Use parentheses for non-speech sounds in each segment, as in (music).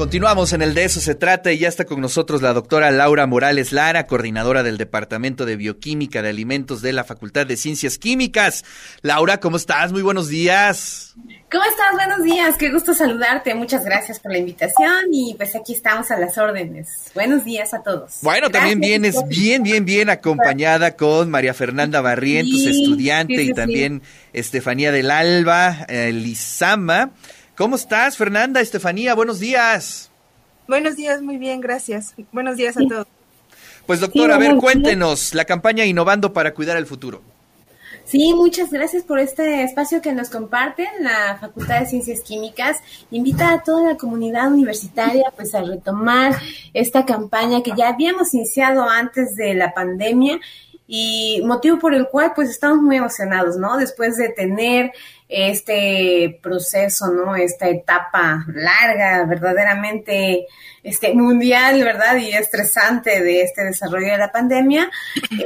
Continuamos en el de eso se trata y ya está con nosotros la doctora Laura Morales Lara, coordinadora del Departamento de Bioquímica de Alimentos de la Facultad de Ciencias Químicas. Laura, ¿cómo estás? Muy buenos días. ¿Cómo estás? Buenos días, qué gusto saludarte. Muchas gracias por la invitación y pues aquí estamos a las órdenes. Buenos días a todos. Bueno, también vienes bien, bien, bien acompañada con María Fernanda Barrientos, estudiante, y también Estefanía del Alba, eh, Lizama. ¿Cómo estás, Fernanda, Estefanía? Buenos días. Buenos días, muy bien, gracias. Buenos días a todos. Pues doctora, a ver, cuéntenos la campaña Innovando para Cuidar el Futuro. Sí, muchas gracias por este espacio que nos comparten. La Facultad de Ciencias Químicas invita a toda la comunidad universitaria pues a retomar esta campaña que ya habíamos iniciado antes de la pandemia y motivo por el cual pues estamos muy emocionados, ¿no? Después de tener este proceso, ¿no? Esta etapa larga, verdaderamente este, mundial, ¿verdad? Y estresante de este desarrollo de la pandemia.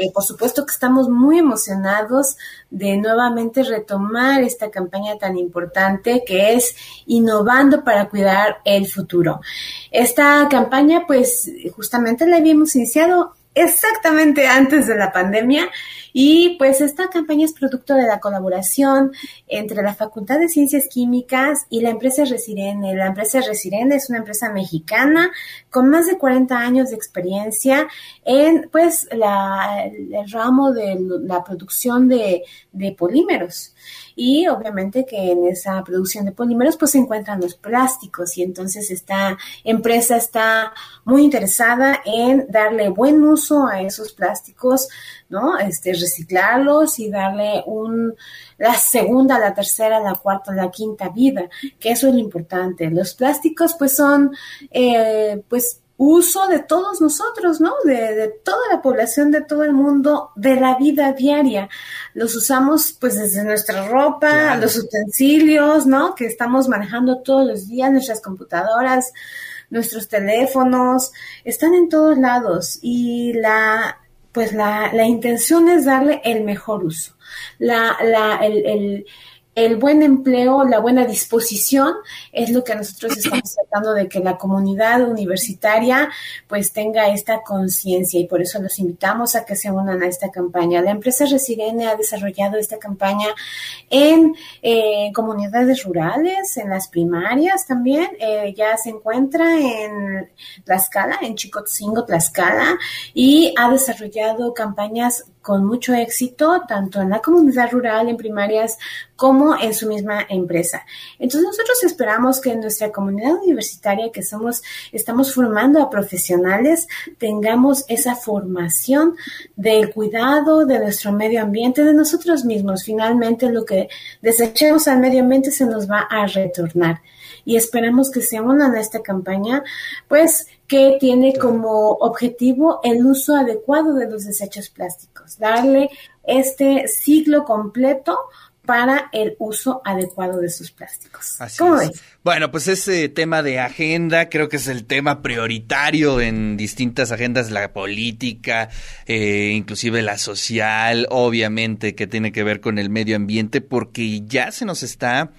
Eh, por supuesto que estamos muy emocionados de nuevamente retomar esta campaña tan importante que es Innovando para Cuidar el Futuro. Esta campaña, pues, justamente la habíamos iniciado exactamente antes de la pandemia y pues esta campaña es producto de la colaboración entre la Facultad de Ciencias Químicas y la empresa Resirene. La empresa Resirene es una empresa mexicana con más de 40 años de experiencia en pues la, el ramo de la producción de, de polímeros y obviamente que en esa producción de polímeros pues se encuentran los plásticos y entonces esta empresa está muy interesada en darle buen uso a esos plásticos, ¿no? Este, reciclarlos y darle un, la segunda, la tercera, la cuarta, la quinta vida, que eso es lo importante. Los plásticos pues son, eh, pues uso de todos nosotros, ¿no? De, toda la población, de todo el mundo, de la vida diaria. Los usamos pues desde nuestra ropa, los utensilios, ¿no? Que estamos manejando todos los días, nuestras computadoras, nuestros teléfonos, están en todos lados y la, pues la, la intención es darle el mejor uso. La, la, el, el el buen empleo, la buena disposición es lo que nosotros estamos tratando de que la comunidad universitaria pues tenga esta conciencia y por eso los invitamos a que se unan a esta campaña. La empresa Resirene ha desarrollado esta campaña en eh, comunidades rurales, en las primarias también, eh, ya se encuentra en Tlaxcala, en Chicotzingo, Tlaxcala, y ha desarrollado campañas con mucho éxito, tanto en la comunidad rural, en primarias, como en su misma empresa. Entonces nosotros esperamos que en nuestra comunidad universitaria que somos, estamos formando a profesionales, tengamos esa formación del cuidado de nuestro medio ambiente, de nosotros mismos. Finalmente lo que desechemos al medio ambiente se nos va a retornar. Y esperamos que se unan a esta campaña, pues que tiene como objetivo el uso adecuado de los desechos plásticos, darle este ciclo completo para el uso adecuado de sus plásticos. ¿Cómo ves? Bueno, pues ese tema de agenda creo que es el tema prioritario en distintas agendas, la política, eh, inclusive la social, obviamente que tiene que ver con el medio ambiente, porque ya se nos está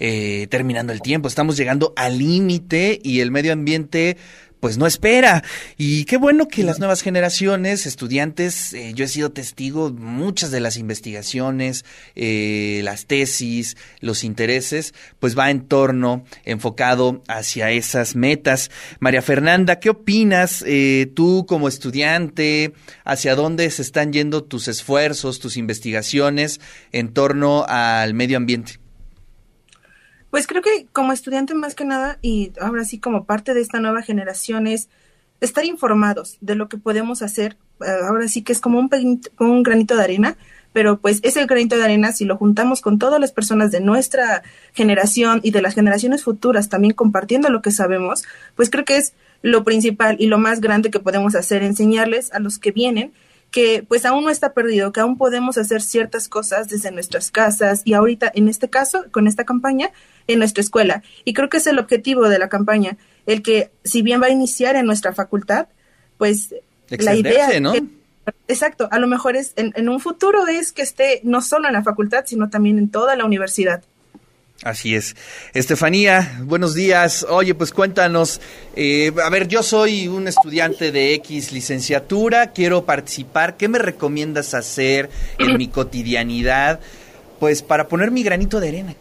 eh, terminando el tiempo, estamos llegando al límite y el medio ambiente pues no espera. Y qué bueno que las nuevas generaciones, estudiantes, eh, yo he sido testigo muchas de las investigaciones, eh, las tesis, los intereses, pues va en torno, enfocado hacia esas metas. María Fernanda, ¿qué opinas eh, tú como estudiante? ¿Hacia dónde se están yendo tus esfuerzos, tus investigaciones en torno al medio ambiente? Pues creo que como estudiante más que nada y ahora sí como parte de esta nueva generación es estar informados de lo que podemos hacer. Eh, ahora sí que es como un, un granito de arena, pero pues ese granito de arena si lo juntamos con todas las personas de nuestra generación y de las generaciones futuras también compartiendo lo que sabemos, pues creo que es lo principal y lo más grande que podemos hacer, enseñarles a los que vienen que pues aún no está perdido, que aún podemos hacer ciertas cosas desde nuestras casas y ahorita en este caso, con esta campaña, en nuestra escuela. Y creo que es el objetivo de la campaña, el que si bien va a iniciar en nuestra facultad, pues la idea... ¿no? exacto, a lo mejor es en, en un futuro es que esté no solo en la facultad, sino también en toda la universidad. Así es. Estefanía, buenos días. Oye, pues cuéntanos, eh, a ver, yo soy un estudiante de X licenciatura, quiero participar, ¿qué me recomiendas hacer en mi cotidianidad? Pues para poner mi granito de arena.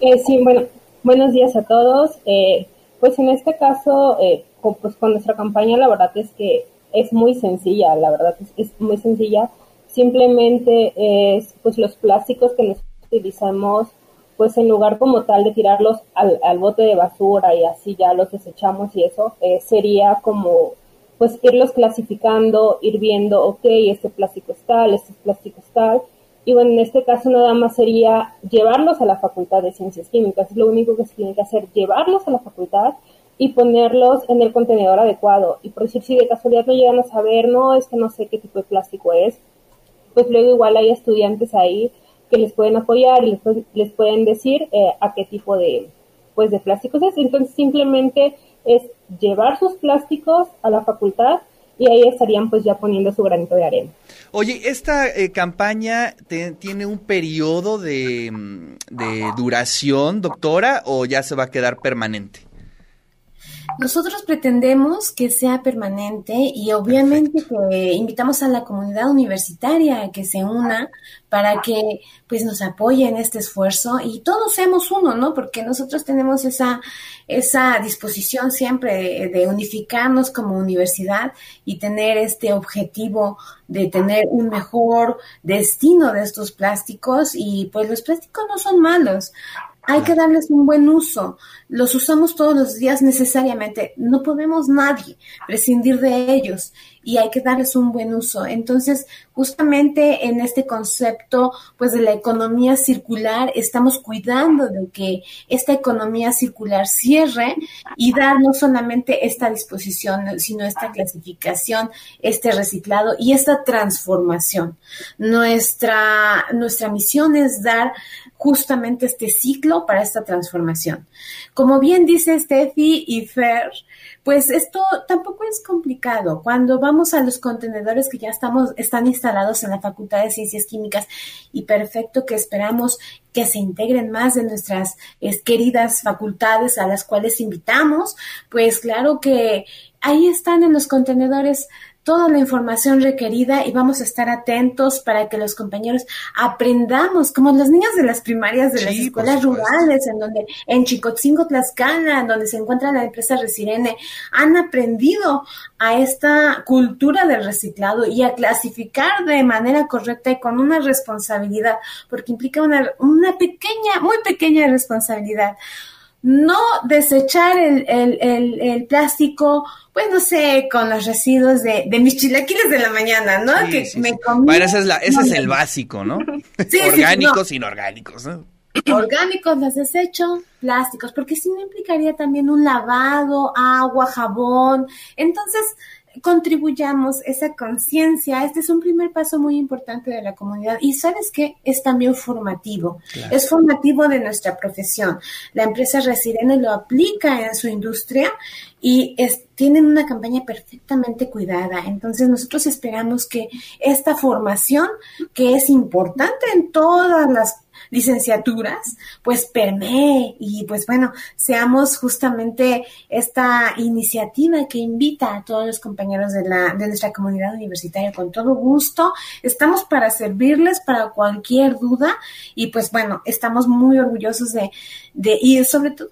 Eh, sí, bueno, buenos días a todos. Eh, pues en este caso, eh, con, pues con nuestra campaña, la verdad es que es muy sencilla, la verdad es, es muy sencilla. Simplemente es pues los plásticos que nosotros utilizamos pues en lugar como tal de tirarlos al, al bote de basura y así ya los desechamos y eso, eh, sería como pues irlos clasificando, ir viendo, ok, este plástico es tal, este plástico es tal, y bueno, en este caso nada más sería llevarlos a la Facultad de Ciencias Químicas, lo único que se tiene que hacer, llevarlos a la facultad y ponerlos en el contenedor adecuado. Y por decir, si de casualidad no llegan a saber, no, es que no sé qué tipo de plástico es, pues luego igual hay estudiantes ahí que les pueden apoyar y les, pueden decir eh, a qué tipo de, pues, de plásticos es. Entonces simplemente es llevar sus plásticos a la facultad y ahí estarían pues ya poniendo su granito de arena. Oye, ¿esta eh, campaña tiene un periodo de, de duración, doctora, o ya se va a quedar permanente? Nosotros pretendemos que sea permanente y obviamente que invitamos a la comunidad universitaria a que se una para que pues nos apoye en este esfuerzo y todos seamos uno, ¿no? Porque nosotros tenemos esa, esa disposición siempre de, unificarnos como universidad y tener este objetivo de tener un mejor destino de estos plásticos y pues los plásticos no son malos. Hay que darles un buen uso. Los usamos todos los días necesariamente. No podemos nadie prescindir de ellos y hay que darles un buen uso. Entonces, justamente en este concepto, pues de la economía circular, estamos cuidando de que esta economía circular cierre y dar no solamente esta disposición, sino esta clasificación, este reciclado y esta transformación. Nuestra, nuestra misión es dar justamente este ciclo para esta transformación. Como bien dice Steffi y Fer, pues esto tampoco es complicado. Cuando vamos a los contenedores que ya estamos, están instalados en la Facultad de Ciencias Químicas y perfecto que esperamos que se integren más de nuestras queridas facultades a las cuales invitamos, pues claro que ahí están en los contenedores toda la información requerida y vamos a estar atentos para que los compañeros aprendamos, como los niños de las primarias de las escuelas rurales, en donde en Chicotzingo, Tlaxcala, en donde se encuentra la empresa Resirene, han aprendido a esta cultura del reciclado y a clasificar de manera correcta y con una responsabilidad, porque implica una, una pequeña, muy pequeña responsabilidad no desechar el, el, el, el, plástico, pues no sé, con los residuos de, de mis chilaquiles de la mañana, ¿no? que me Bueno, ese es, la, ese es el básico, (laughs) ¿no? Orgánicos, inorgánicos, ¿no? Orgánicos los desecho, plásticos, porque si no implicaría también un lavado, agua, jabón. Entonces, contribuyamos esa conciencia. Este es un primer paso muy importante de la comunidad. Y sabes qué? Es también formativo. Es formativo de nuestra profesión. La empresa Resirene lo aplica en su industria y es, tienen una campaña perfectamente cuidada. Entonces nosotros esperamos que esta formación, que es importante en todas las licenciaturas, pues permee y pues bueno, seamos justamente esta iniciativa que invita a todos los compañeros de, la, de nuestra comunidad universitaria con todo gusto. Estamos para servirles para cualquier duda y pues bueno, estamos muy orgullosos de, de y sobre todo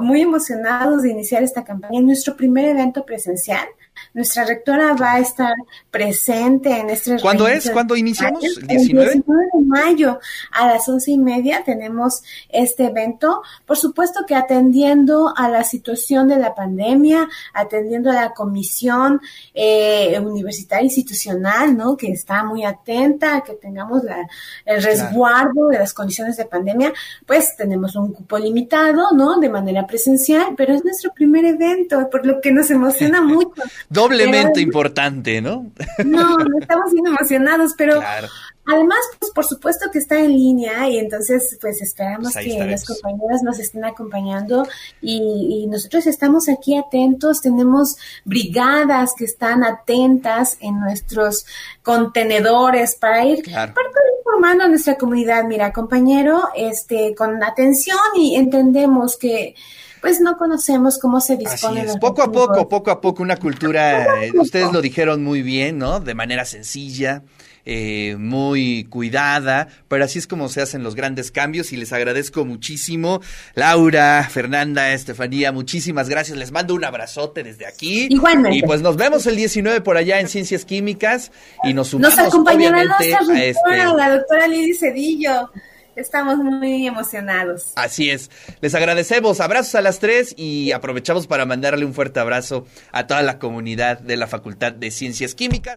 muy emocionados de iniciar esta campaña. nuestro primer evento presencial. Nuestra rectora va a estar presente en este ¿Cuándo es? ¿Cuándo iniciamos? ¿El 19? El 19 de mayo a las once y media tenemos este evento. Por supuesto que atendiendo a la situación de la pandemia, atendiendo a la comisión eh, universitaria institucional, ¿no? Que está muy atenta a que tengamos la, el resguardo de las condiciones de pandemia, pues tenemos un cupo limitado, ¿no? De manera presencial, pero es nuestro primer evento, por lo que nos emociona (laughs) mucho doblemente importante, ¿no? No, estamos bien emocionados, pero además, pues por supuesto que está en línea y entonces pues esperamos pues que los compañeros nos estén acompañando y, nosotros estamos aquí atentos, tenemos brigadas que están atentas en nuestros contenedores para ir informando a nuestra comunidad. Mira, compañero, este, con atención y entendemos que pues no conocemos cómo se dispone. Así es. Poco a poco, poco a poco, una cultura, ustedes lo dijeron muy bien, ¿no? De manera sencilla. Eh, muy cuidada, pero así es como se hacen los grandes cambios y les agradezco muchísimo. Laura, Fernanda, Estefanía, muchísimas gracias. Les mando un abrazote desde aquí. Igualmente. Y pues nos vemos el 19 por allá en Ciencias Químicas y nos sumamos nos acompañará a este... la doctora Lidy Cedillo. Estamos muy emocionados. Así es. Les agradecemos. Abrazos a las tres y aprovechamos para mandarle un fuerte abrazo a toda la comunidad de la Facultad de Ciencias Químicas.